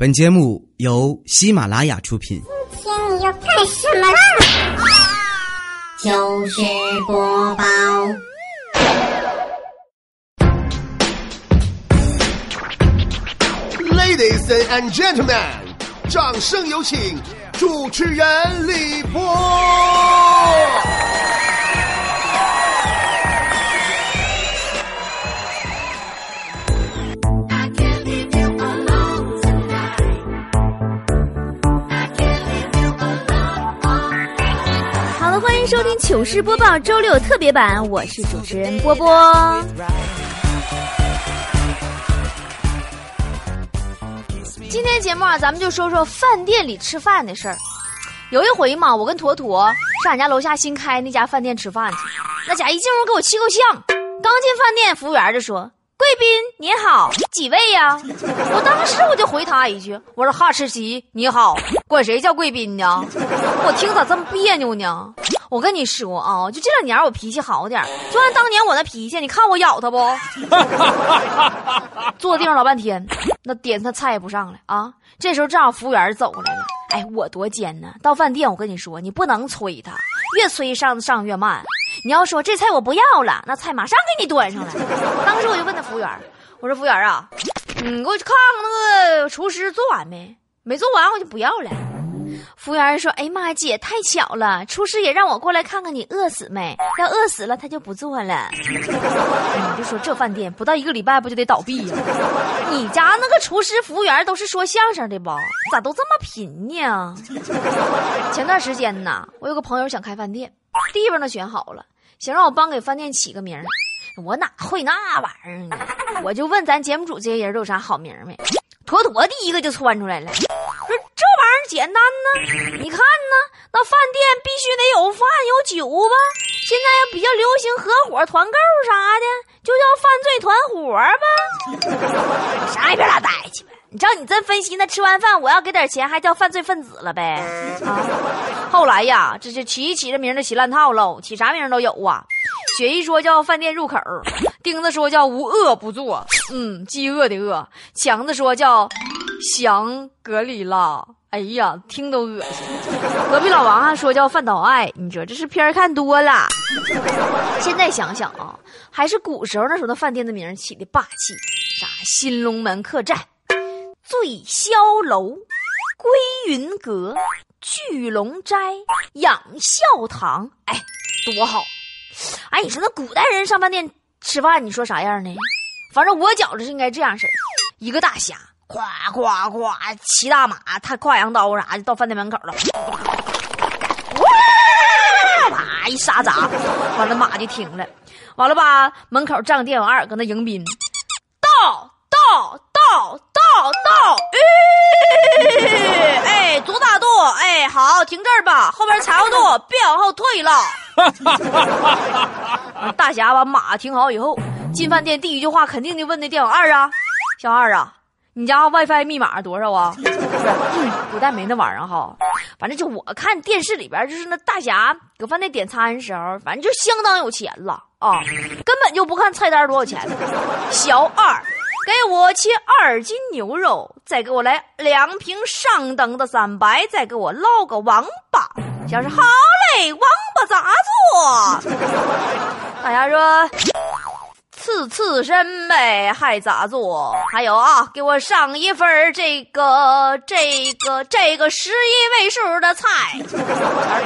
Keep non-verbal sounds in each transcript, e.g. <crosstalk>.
本节目由喜马拉雅出品。今天你要干什么啦？就是播报，Ladies and gentlemen，掌声有请主持人李波。收听糗事播报周六特别版，我是主持人波波。今天节目啊，咱们就说说饭店里吃饭的事儿。有一回嘛，我跟坨坨上俺家楼下新开那家饭店吃饭去，那家一进屋给我气够呛。刚进饭店，服务员就说：“贵宾您好，几位呀？”我当时我就回他一句：“我说哈士奇你好，管谁叫贵宾呢？我听咋这么别扭呢？”我跟你说啊，就这两年我脾气好点儿就按当年我那脾气，你看我咬他不？<laughs> 坐地上老半天，那点他菜也不上来啊。这时候正好服务员走过来了，哎，我多尖呢！到饭店我跟你说，你不能催他，越催上上越慢。你要说这菜我不要了，那菜马上给你端上来。当时我就问那服务员，我说服务员啊，你给我去看看那个厨师做完没？没做完我就不要了。服务员说：“哎妈，姐太巧了，厨师也让我过来看看你饿死没？要饿死了他就不做了。你就说这饭店不到一个礼拜不就得倒闭呀、你家那个厨师、服务员都是说相声的不？咋都这么贫呢？前段时间呢，我有个朋友想开饭店，地方都选好了，想让我帮给饭店起个名。我哪会那玩意儿呢？我就问咱节目组这些人都有啥好名没？妥妥第一个就窜出来了，说这儿简单呢，你看呢，那饭店必须得有饭有酒吧。现在要比较流行合伙团购啥的，就叫犯罪团伙吧。<laughs> 啥也别拉呆去呗。你照你这分析，那吃完饭我要给点钱，还叫犯罪分子了呗？啊！后来呀，这是起起这名儿就起烂套喽，起啥名儿都有啊。雪姨说叫饭店入口，钉子说叫无恶不作，嗯，饥饿的饿。强子说叫降隔离了，哎呀，听都恶心。隔壁老王还说叫饭岛爱，你说这是片儿看多了。现在想想啊，还是古时候那时候的饭店的名起的霸气，啥新龙门客栈、醉霄楼、归云阁、聚龙斋、养孝堂，哎，多好！哎，你说那古代人上饭店吃饭，你说啥样呢？反正我觉着是应该这样式儿一个大侠，咵咵咵骑大马，他挎羊刀啥的到饭店门口了，哇，啪一沙砸，完了马就停了，完了吧，门口站个店员二搁那迎宾，到到到到到，哎，哎，左大度，哎，好，停这儿吧，后边财务度，别往后退了。完 <laughs> 大侠把马停好以后，进饭店第一句话肯定就问那店员二啊，小二啊，你家 WiFi 密码多少啊？<laughs> 不是，古代没那玩意儿哈。反正就我看电视里边，就是那大侠搁饭店点餐的时候，反正就相当有钱了啊，根本就不看菜单多少钱。小二，给我切二斤牛肉，再给我来两瓶上等的三白，再给我捞个王八。小是好嘞，王八咋做？<laughs> 大侠说。刺刺身呗，还咋做？还有啊，给我上一份这个这个这个十一位数的菜。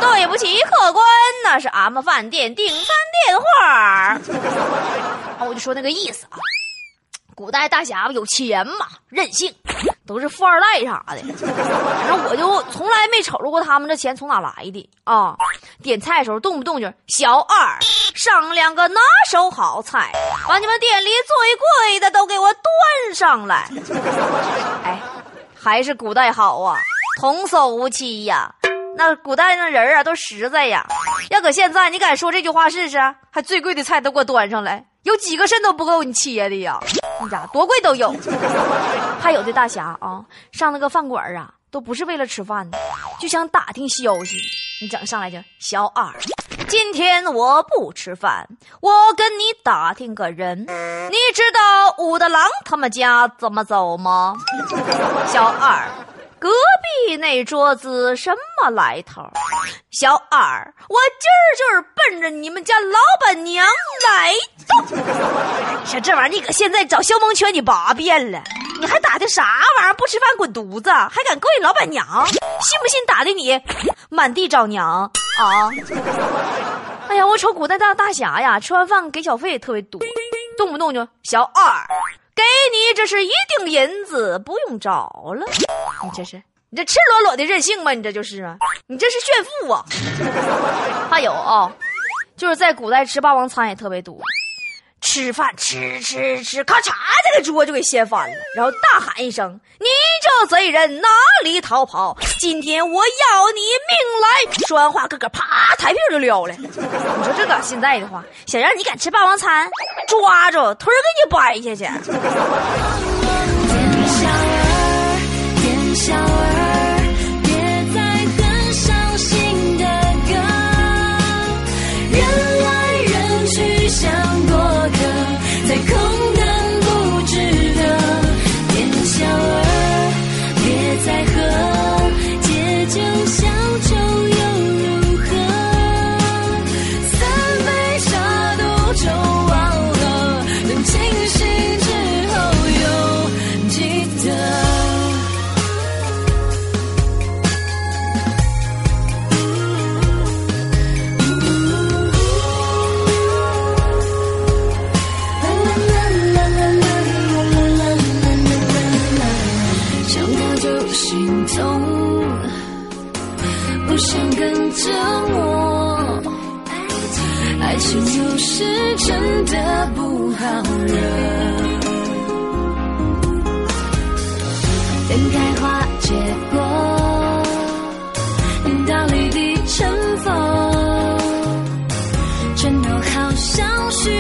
对不起，客官，那是俺们饭店订餐电话。啊，我就说那个意思啊。古代大侠有钱嘛，任性，都是富二代啥的。反正我就从来没瞅着过他们这钱从哪来的啊！点菜的时候动不动就小二上两个拿手好菜，把你们店里最贵的都给我端上来。哎，还是古代好啊，童叟无欺呀。那古代那人啊都实在呀，要搁现在，你敢说这句话试试？还最贵的菜都给我端上来，有几个肾都不够你切的呀？你家多贵都有。<laughs> 还有的大侠啊，上那个饭馆啊，都不是为了吃饭的，就想打听消息。你整上来就小二，今天我不吃饭，我跟你打听个人，你知道武大郎他们家怎么走吗？<laughs> 小二，隔壁那桌子什么来头？小二，我今儿就是奔着你们家老板娘来的。<laughs> 像这玩意儿，你搁现在找消防圈你八遍了，你还打听啥玩意儿？不吃饭滚犊子，还敢勾引老板娘？信不信打的你满地找娘啊？<laughs> 哎呀，我瞅古代大大侠呀，吃完饭给小费也特别多，动不动就小二，给你这是一锭银子，不用找了。你这是你这赤裸裸的任性吗？你这就是啊，你这是炫富啊！还有啊，就是在古代吃霸王餐也特别多。吃饭吃吃吃，咔嚓，这个桌就给掀翻了，然后大喊一声：“你这贼人哪里逃跑？今天我要你命来！”说完话，个个啪，台票就撂了。你说这个现在的话，想让你敢吃霸王餐，抓住腿给你掰下去。不想跟着我。爱情有时真的不好惹。等开花结果，道理的成风，全都好像是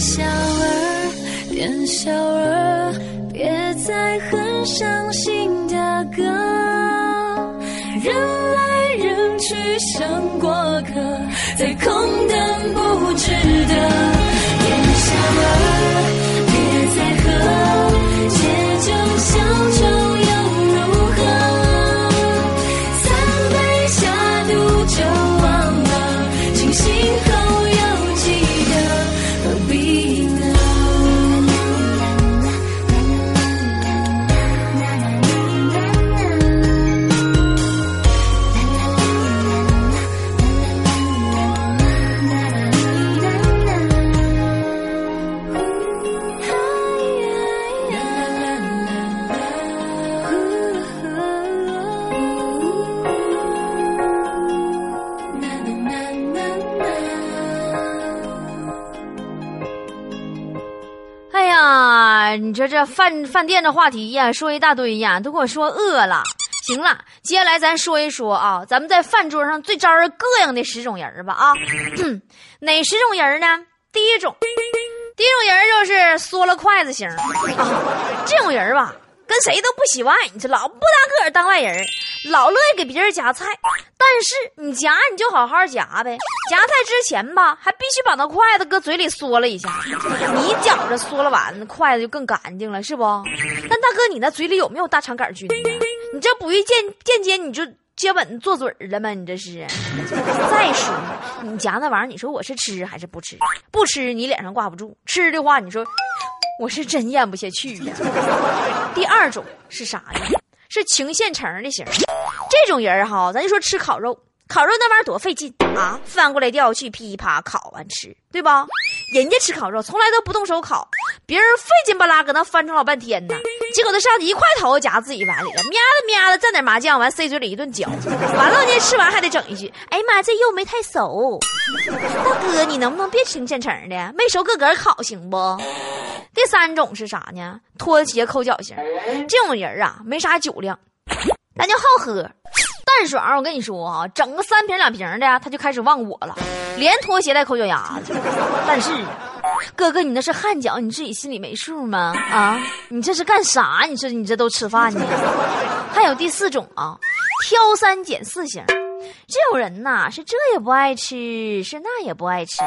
小儿，点小儿，别再哼伤心的歌。饭饭店的话题呀，说一大堆呀，都跟我说饿了。行了，接下来咱说一说啊，咱们在饭桌上最招人膈应的十种人吧啊，<clears throat> 哪十种人呢？第一种，第一种人就是缩了筷子型啊，这种人吧，跟谁都不喜欢，你这老不拿个儿当外人，老乐意给别人夹菜，但是你夹你就好好夹呗，夹菜之前吧，还必须把那筷子搁嘴里嗦了一下，你觉着嗦了完，筷子就更干净了，是不？但大哥，你那嘴里有没有大肠杆菌呢？你这不一间间接你就接吻做嘴儿了吗？你这是？再说你夹那玩意儿，你说我是吃还是不吃？不吃你脸上挂不住，吃的话你说我是真咽不下去呀。第二种是啥呀？是情现成的型，这种人哈，咱就说吃烤肉，烤肉那玩意儿多费劲啊，翻过来调去，噼啪烤完吃，对吧？人家吃烤肉从来都不动手烤，别人费劲巴拉搁那翻腾老半天呢，结果他上去一块头夹自己碗里了，喵的喵的蘸点麻酱，完塞嘴里一顿嚼。完了呢，吃完还得整一句：“哎呀妈，这肉没太熟。<laughs> ”大哥，你能不能别清现成的？没熟个个烤行不？第三种是啥呢？拖鞋抠脚型，这种人啊，没啥酒量，咱就好喝。淡爽，我跟你说啊，整个三瓶两瓶的，他就开始忘我了，连拖鞋带抠脚丫子。但是，哥哥，你那是汗脚，你自己心里没数吗？啊，你这是干啥？你说你这都吃饭呢？还有第四种啊，挑三拣四型。这种人呐，是这也不爱吃，是那也不爱吃。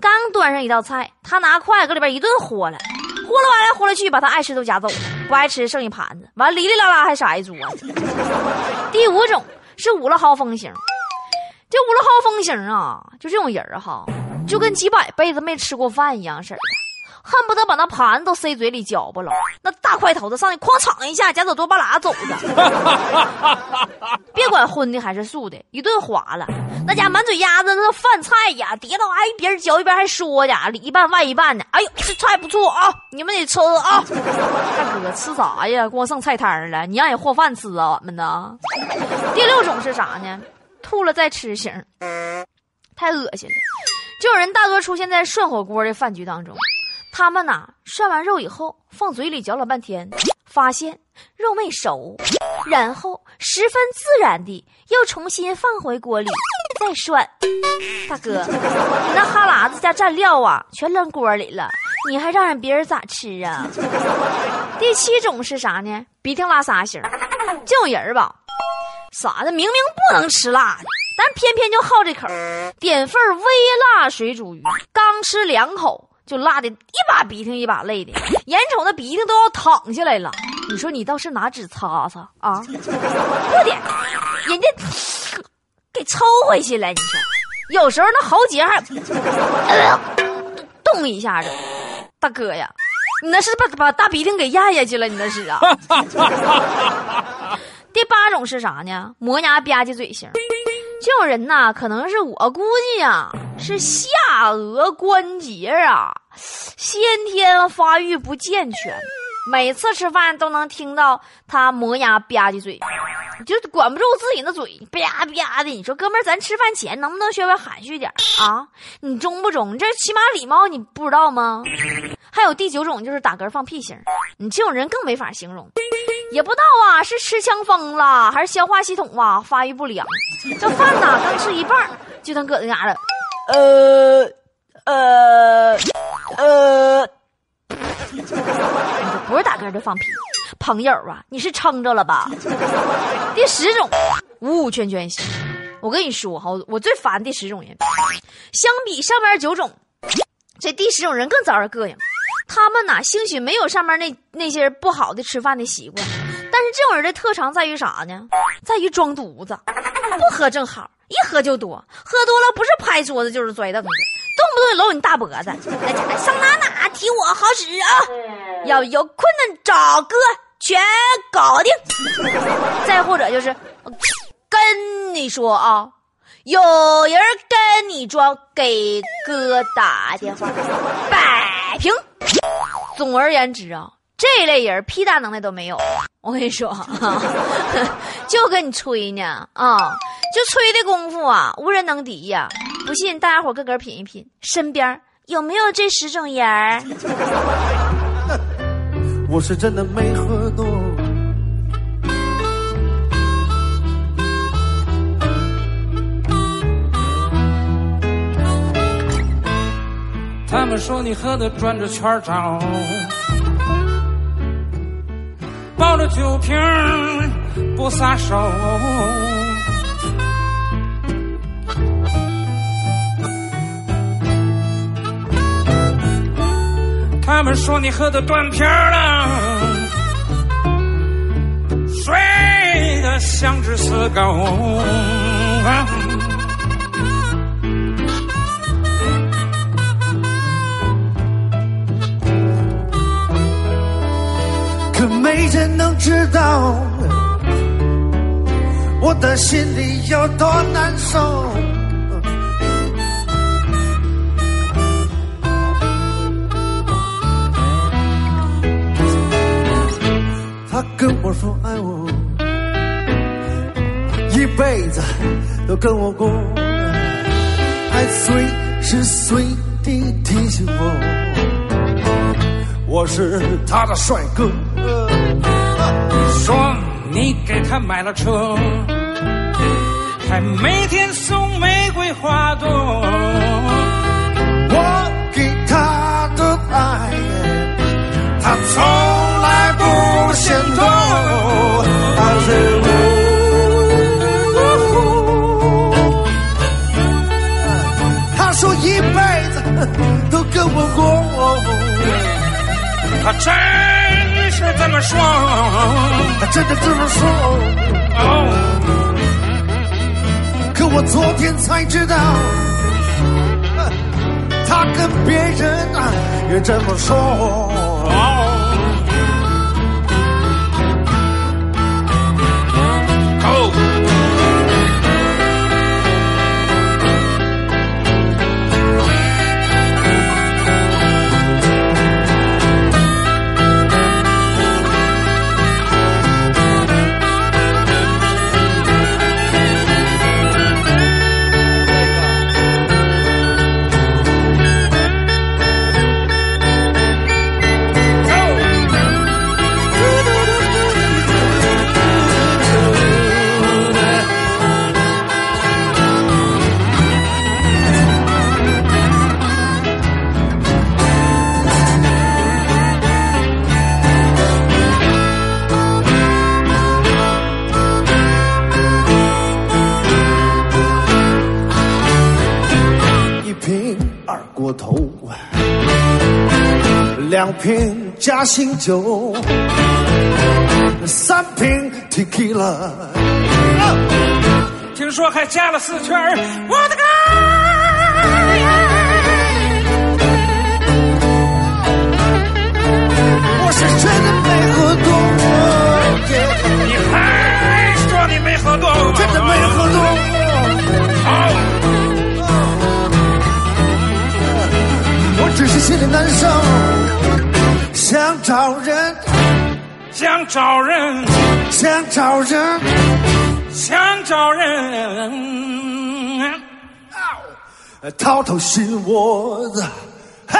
刚端上一道菜，他拿筷子搁里边一顿豁了，呼噜完了呼噜去，把他爱吃都夹走了，不爱吃剩一盘子，完哩哩啦啦还撒一桌。第五种是五了号风型，这五了号风型啊，就这种人儿哈，就跟几百辈子没吃过饭一样似的。恨不得把那盘子都塞嘴里嚼巴了，那大块头子上去哐嚓一下夹走多半拉走的，别管荤的还是素的，一顿划了，那家满嘴丫子那饭菜呀，叠到哎一边嚼一边还说呢，里一半外一半的，哎呦这菜不错啊，你们得吃啊！大哥吃啥呀？光剩菜摊了，你让人和饭吃啊？俺们呢？第六种是啥呢？吐了再吃型，太恶心了。这种人大多出现在涮火锅的饭局当中。他们呐，涮完肉以后放嘴里嚼了半天，发现肉没熟，然后十分自然地又重新放回锅里再涮。<laughs> 大哥，你那哈喇子加蘸料啊，全扔锅里了，你还让人别人咋吃啊？<laughs> 第七种是啥呢？鼻涕拉撒型，这种人吧，啥的明明不能吃辣的，但偏偏就好这口，点份微辣水煮鱼，刚吃两口。就辣的一把鼻涕一把泪的，眼瞅那鼻涕都要淌下来了。你说你倒是拿纸擦擦啊？不点，人家给抽回去了。你说，有时候那喉结还动一下子。大哥呀，你那是把把大鼻涕给咽下去了？你那是啊？<laughs> 第八种是啥呢？磨牙吧唧嘴型。这种人呐，可能是我估计呀，是下颚关节啊，先天发育不健全，每次吃饭都能听到他磨牙吧唧嘴，就管不住自己那嘴吧吧的。你说哥们儿，咱吃饭前能不能学会含蓄点啊？你中不中？这起码礼貌你不知道吗？还有第九种就是打嗝放屁型，你这种人更没法形容。也不知道啊，是吃枪疯了，还是消化系统啊发育不良？这饭呐刚吃一半，就能搁那嘎达，呃呃呃，不是打嗝就放屁，朋友啊，你是撑着了吧？第十种，五五圈圈型。我跟你说哈，我最烦第十种人，相比上面九种，这第十种人更招人膈应。他们呐，兴许没有上面那那些不好的吃饭的习惯。但是这种人的特长在于啥呢？在于装犊子，不喝正好，一喝就多，喝多了不是拍桌子就是摔凳子，动不动就搂你大脖子。那家上哪哪提我好使啊！要有困难找哥，全搞定。再或者就是，跟你说啊，有人跟你装，给哥打电话，摆平。总而言之啊。这类人屁大能耐都没有，我跟你说，<laughs> 就跟你吹呢啊，就吹的功夫啊，无人能敌呀！不信大家伙个个品一品，身边有没有这十种人儿？<laughs> 我是真的没喝他们说你喝的转着圈找。抱着酒瓶不撒手，他们说你喝的断片了，睡得像只死狗。可知道我的心里有多难受。他跟我说爱我一辈子都跟我过。爱随时随地提醒我我是他的帅哥。你说你给他买了车，还每天送玫瑰花朵。我给他的爱，他从来不嫌多。他是我，他说一辈子都跟我过。他真是这么说，他真的这么说，可我昨天才知道，他跟别人也这么说。头，两瓶夹心酒，三瓶 tequila。听说还加了四圈儿我的个我是真的没喝多，你还说你没喝多？真的没喝多。只是心里难受，想找人，想找人，想找人，想找人。掏掏心窝子。嘿。